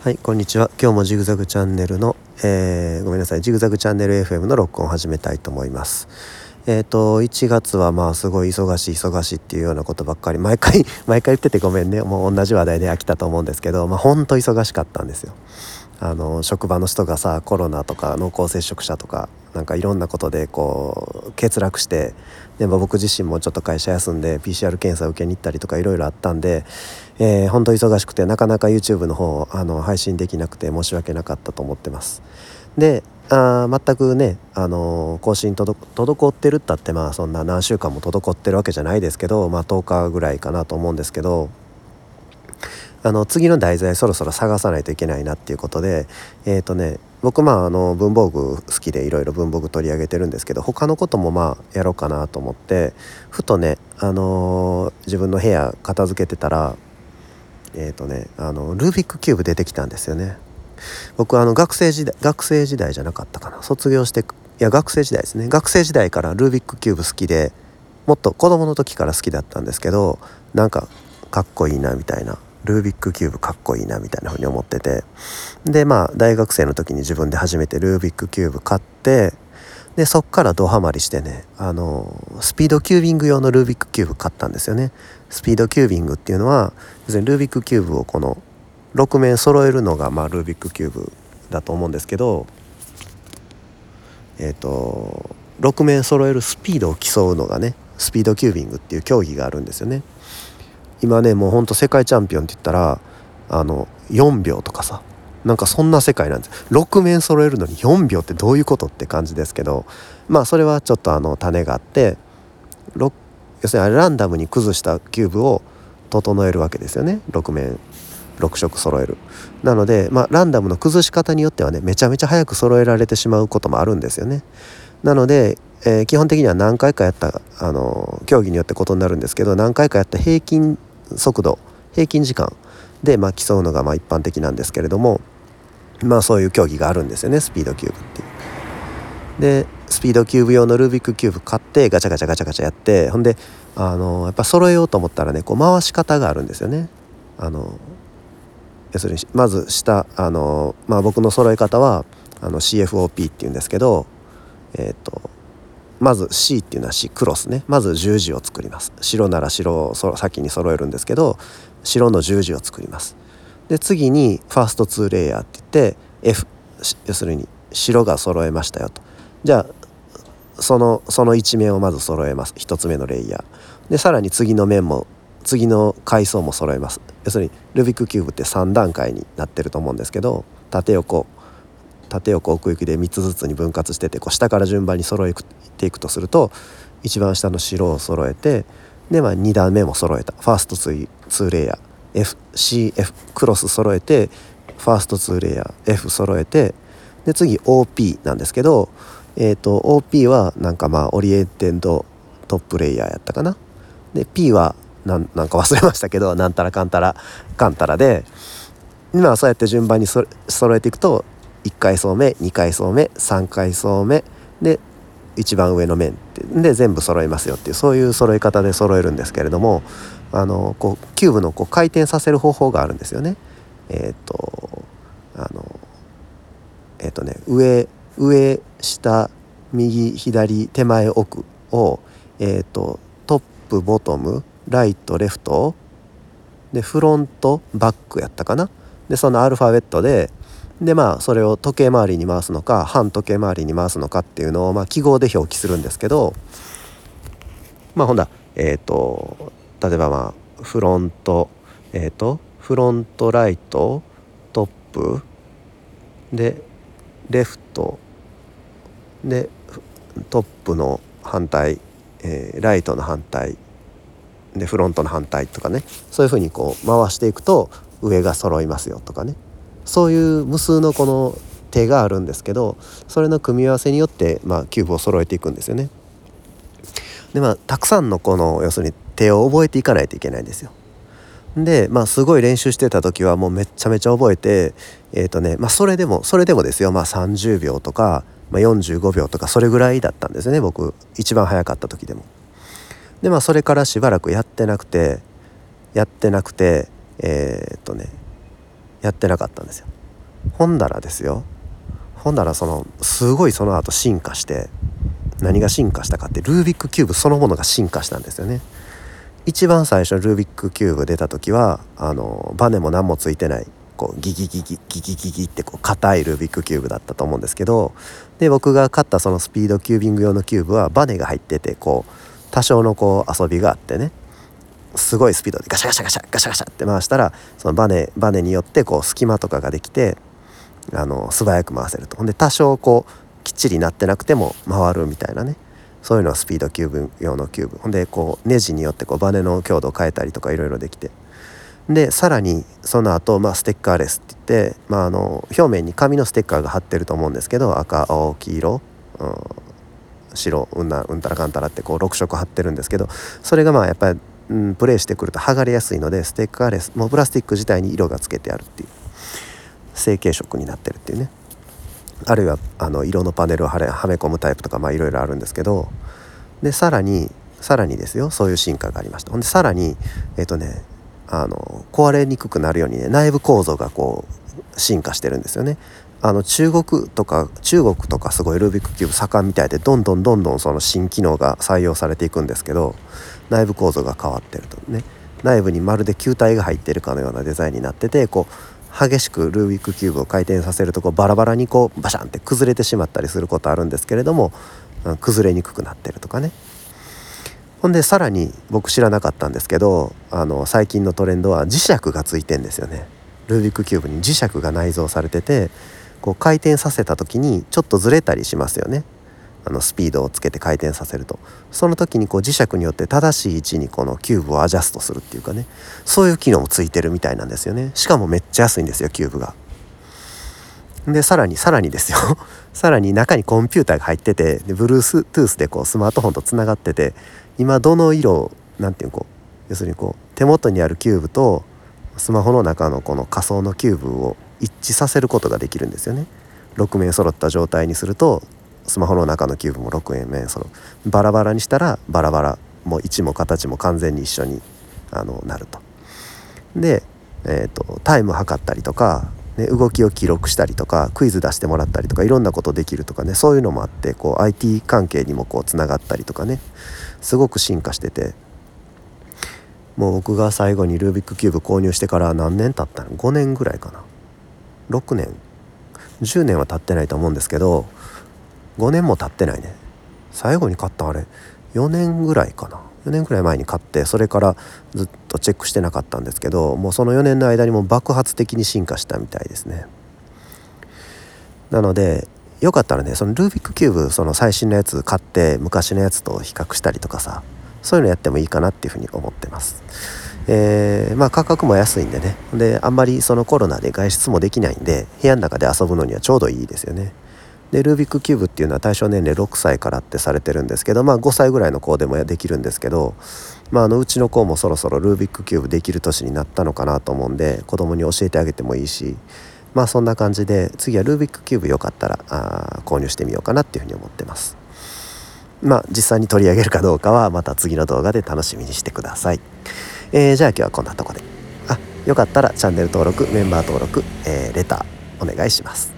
はい、こんにちは。今日もジグザグチャンネルの、えー、ごめんなさい、ジグザグチャンネル FM の録音を始めたいと思います。えっ、ー、と、1月はまあすごい忙しい忙しいっていうようなことばっかり、毎回、毎回言っててごめんね。もう同じ話題で飽きたと思うんですけど、まあほんと忙しかったんですよ。あの、職場の人がさ、コロナとか濃厚接触者とか、なんかいろんなことでこう欠落してで、まあ、僕自身もちょっと会社休んで PCR 検査受けに行ったりとかいろいろあったんで、えー、本当忙しくてなかなか YouTube の方あの配信できなくて申し訳なかったと思ってます。であ全くね、あの更新滞ってるったってまあそんな何週間も滞ってるわけじゃないですけど、まあ、10日ぐらいかなと思うんですけどあの次の題材そろそろ探さないといけないなっていうことでえっ、ー、とね僕まああの文房具好きでいろいろ文房具取り上げてるんですけど他のこともまあやろうかなと思ってふとね、あのー、自分の部屋片付けてたらえっ、ー、とねあのルービックキューブ出てきたんですよね。僕あの学生時代学生時代じゃなかったかな。卒業していや学生時代ですね。学生時代からルービックキューブ好きでもっと子供の時から好きだったんですけどなんかかっこいいなみたいな。ルービックキューブかっこいいなみたいな風に思っててでまあ大学生の時に自分で初めてルービックキューブ買ってでそっからドハマりしてねあのスピードキュービング用のルービックキューブ買ったんですよねスピードキュービングっていうのは要するにルービックキューブをこの6面揃えるのが、まあ、ルービックキューブだと思うんですけどえっ、ー、と6面揃えるスピードを競うのがねスピードキュービングっていう競技があるんですよね。今ねもうほんと世界チャンピオンって言ったらあの4秒とかさ。なんかそんな世界なんです。6面揃えるのに4秒ってどういうことって感じですけどまあそれはちょっとあの種があって要するにあれランダムに崩したキューブを整えるわけですよね。6面6色揃える。なので、まあ、ランダムの崩し方によってはねめちゃめちゃ早く揃えられてしまうこともあるんですよね。なので、えー、基本的には何回かやったあの競技によって異なるんですけど何回かやった平均速度平均時間で、まあ、競うのがまあ一般的なんですけれどもまあそういう競技があるんですよねスピードキューブっていう。でスピードキューブ用のルービックキューブ買ってガチャガチャガチャガチャやってほんであのやっぱ揃えようと思ったらねこう回し方があるんですよね。あの要するにまず下あの、まあ、僕の揃え方はあの CFOP っていうんですけどえっ、ー、とまず C っていうのは C クロスね。まず十字を作ります。白なら白を先に揃えるんですけど白の十字を作ります。で次にファースト2レイヤーって言って F 要するに白が揃えましたよと。じゃあそのその一面をまず揃えます。1つ目のレイヤー。でさらに次の面も次の階層も揃えます。要するにルビックキューブって3段階になってると思うんですけど縦横縦横奥行きで3つずつに分割しててこう下から順番に揃えていくとすると一番下の白を揃えてで、まあ、2段目も揃えた。ファースト2 2レイヤー。FCF クロス揃えてファースト2レイヤー。F 揃えてで次 OP なんですけど、えーと、OP はなんかまあオリエンテッドトップレイヤーやったかな。で P はなんなんか忘れましたけどなんたらかんたらかんたらで。今そうやって順番にそ揃えていくと1階層目2階層目3階層目で一番上の面で全部揃いますよっていうそういう揃え方で揃えるんですけれどもあのこうキューブのこう回転させる方法があるんですよね。えっ、ー、とあのえっ、ー、とね上上下右左手前奥を、えー、とトップボトムライトレフトでフロントバックやったかなでそのアルファベットででまあそれを時計回りに回すのか反時計回りに回すのかっていうのを、まあ、記号で表記するんですけどまあほんだえっ、ー、と例えばまあフロントえっ、ー、とフロントライトトップでレフトでトップの反対、えー、ライトの反対でフロントの反対とかねそういうふうにこう回していくと上が揃いますよとかね。そういう無数のこの手があるんですけどそれの組み合わせによって、まあ、キューブを揃えていくんですよね。でまあたくさんのこの要するに手を覚えていかないといけないんですよ。でまあすごい練習してた時はもうめっちゃめちゃ覚えてえっ、ー、とねまあそれでもそれでもですよまあ30秒とか、まあ、45秒とかそれぐらいだったんですね僕一番早かった時でも。でまあそれからしばらくやってなくてやってなくてえー、とねやってなかったんですよ。ほんだらですよ。ほんだらそのすごいその後進化して何が進化したかってルービックキューブそのものが進化したんですよね。一番最初ルービックキューブ出た時はあのバネも何もついてないこうギギギギギギギギってこう硬いルービックキューブだったと思うんですけどで僕が買ったそのスピードキュービング用のキューブはバネが入っててこう多少のこう遊びがあってね。すごいスピードでガシャガシャガシャガシャガシャって回したらそのバネバネによってこう隙間とかができてあの素早く回せると。ほんで多少こうきっちりなってなくても回るみたいなね。そういうのはスピードキューブ用のキューブ。ほんでこうネジによってこうバネの強度を変えたりとかいろいろできて。でさらにその後、まあステッカーレスって言って、まあ、あの表面に紙のステッカーが貼ってると思うんですけど赤青黄色、うん、白うんなうんたらかんたらってこう6色貼ってるんですけどそれがまあやっぱり、うん、プレイしてくると剥がれやすいのでステッカーレスもうプラスチック自体に色がつけてあるっていう。成型色になってるっていうね。あるいはあの色のパネルをはれはめ込むタイプとかまあいろいろあるんですけど。でさらにさらにですよ。そういう進化がありました。ほんでさらにえっ、とねあの壊れにくくなるようにね内部構造がこう進化してるんですよね。あの中国とか中国とかすごいルービックキューブ盛んみたいでどんどんどんどんその新機能が採用されていくんですけど内部構造が変わってるとね。内部にまるで球体が入ってるかのようなデザインになっててこう激しくルービックキューブを回転させるとこうバラバラにこうバシャンって崩れてしまったりすることあるんですけれども崩れにくくなってるとかね。ほんでさらに僕知らなかったんですけどあの最近のトレンドは磁石がついてんですよね。ルービックキューブに磁石が内蔵されててこう回転させた時にちょっとずれたりしますよね。あのスピードをつけて回転させると。その時にこう磁石によって正しい位置にこのキューブをアジャストするっていうかね。そういう機能もついてるみたいなんですよね。しかもめっちゃ安いんですよキューブが。でさらにさらにですよ。さらに中にコンピューターが入っててで Bluetooth でこうスマートフォンとつながってて今どの色なんていうこう要するにこう手元にあるキューブとスマホの中のこの仮想のキューブを一致させることができるんですよね。6面揃った状態にするとスマホの中のキューブも6面揃うバラバラにしたらバラバラもう位置も形も完全に一緒にあのなると。で、えーと、タイム測ったりとか、ね、動きを記録したりとかクイズ出してもらったりとかいろんなことできるとかねそういうのもあってこう IT 関係にもこうつながったりとかねすごく進化しててもう僕が最後にルービックキューブ購入してから何年経ったの？5年ぐらいかな。6年。10年は経ってないと思うんですけど5年も経ってないね。最後に買ったあれ4年ぐらいかな。4年ぐらい前に買ってそれからずっとチェックしてなかったんですけどもうその4年の間にも爆発的に進化したみたいですね。なのでよかったらねそのルービックキューブその最新のやつ買って昔のやつと比較したりとかさそういうのやってもいいかなっていうふうに思ってます。えー、まあ価格も安いんでね。であんまりそのコロナで外出もできないんで部屋の中で遊ぶのにはちょうどいいですよね。でルービックキューブっていうのは対象年齢6歳からってされてるんですけどまあ5歳ぐらいの子でもできるんですけど、まあ、あのうちの子もそろそろルービックキューブできる年になったのかなと思うんで子供に教えてあげてもいいしまあそんな感じで次はルービックキューブよかったらあ購入してみようかなっていうふうに思ってます。まあ実際に取り上げるかどうかはまた次の動画で楽しみにしてください、えー、じゃあ今日はこんなとこで。あよかったらチャンネル登録メンバー登録、えー、レターお願いします。